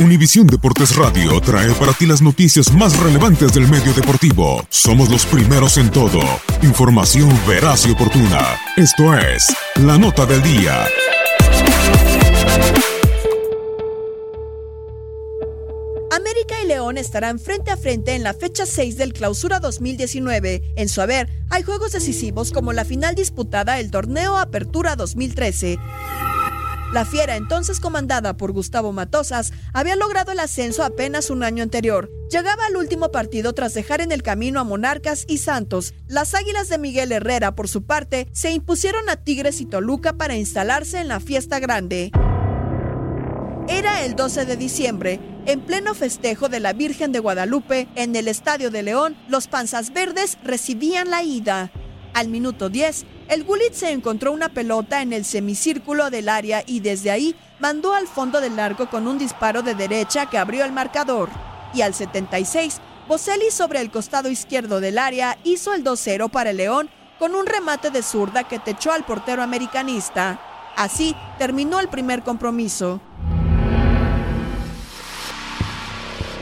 Univisión Deportes Radio trae para ti las noticias más relevantes del medio deportivo. Somos los primeros en todo. Información veraz y oportuna. Esto es La Nota del Día. América y León estarán frente a frente en la fecha 6 del Clausura 2019. En su haber, hay juegos decisivos como la final disputada el torneo Apertura 2013. La Fiera, entonces comandada por Gustavo Matosas, había logrado el ascenso apenas un año anterior. Llegaba al último partido tras dejar en el camino a Monarcas y Santos. Las Águilas de Miguel Herrera, por su parte, se impusieron a Tigres y Toluca para instalarse en la fiesta grande. Era el 12 de diciembre, en pleno festejo de la Virgen de Guadalupe, en el Estadio de León, los Panzas Verdes recibían la ida. Al minuto 10, el Gullit se encontró una pelota en el semicírculo del área y desde ahí mandó al fondo del largo con un disparo de derecha que abrió el marcador. Y al 76, Boselli sobre el costado izquierdo del área hizo el 2-0 para el León con un remate de zurda que techó al portero americanista. Así terminó el primer compromiso.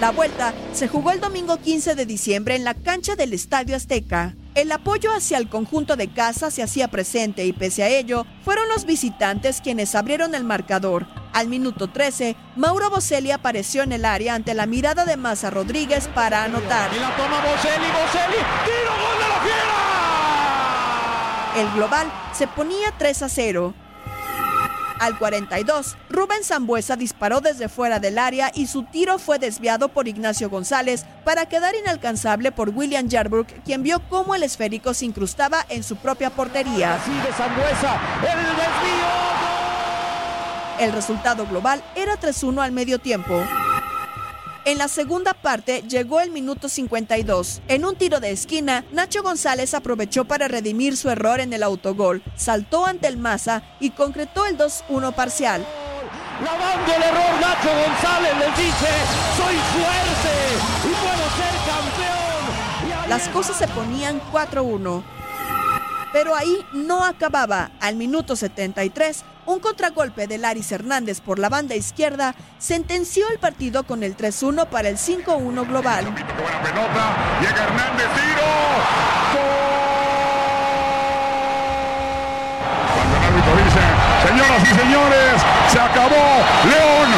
La vuelta se jugó el domingo 15 de diciembre en la cancha del Estadio Azteca. El apoyo hacia el conjunto de casa se hacía presente y pese a ello, fueron los visitantes quienes abrieron el marcador. Al minuto 13, Mauro Boselli apareció en el área ante la mirada de Maza Rodríguez para anotar. Y la toma tiro gol de la fiera. El global se ponía 3 a 0. Al 42, Rubén Zambuesa disparó desde fuera del área y su tiro fue desviado por Ignacio González para quedar inalcanzable por William Yarbrough, quien vio cómo el esférico se incrustaba en su propia portería. Sigue Zambuesa, el desvío. El resultado global era 3-1 al medio tiempo. En la segunda parte llegó el minuto 52. En un tiro de esquina, Nacho González aprovechó para redimir su error en el autogol, saltó ante el Maza y concretó el 2-1 parcial. Lavando el error, Nacho González les dice, soy fuerte y puedo ser campeón. Las cosas se ponían 4-1. Pero ahí no acababa. Al minuto 73, un contragolpe de Laris Hernández por la banda izquierda sentenció el partido con el 3-1 para el 5-1 global. Pelota, llega Hernández, tiro. Cuando el árbitro dice, señoras y señores, se acabó. León,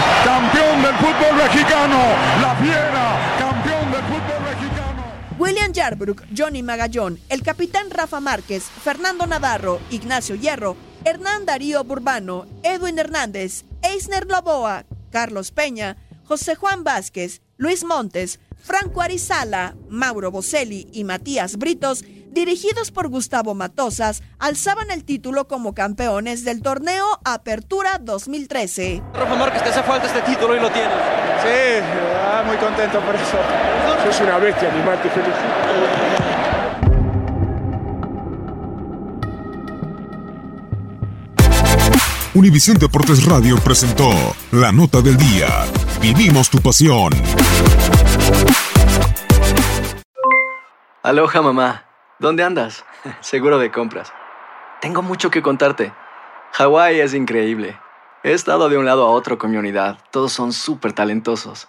William Yarbrough, Johnny Magallón, el capitán Rafa Márquez, Fernando Navarro, Ignacio Hierro, Hernán Darío Burbano, Edwin Hernández, Eisner Loboa, Carlos Peña, José Juan Vázquez, Luis Montes, Franco Arizala, Mauro Boselli y Matías Britos, dirigidos por Gustavo Matosas, alzaban el título como campeones del torneo Apertura 2013. Rafa Márquez, te hace falta este título y lo tienes. Sí, ah, muy contento por eso. Sos una bestia, animal, te felicito. Univisión Deportes Radio presentó la nota del día. Vivimos tu pasión. Aloha mamá, ¿dónde andas? Seguro de compras. Tengo mucho que contarte. Hawái es increíble. He estado de un lado a otro con mi unidad. Todos son súper talentosos.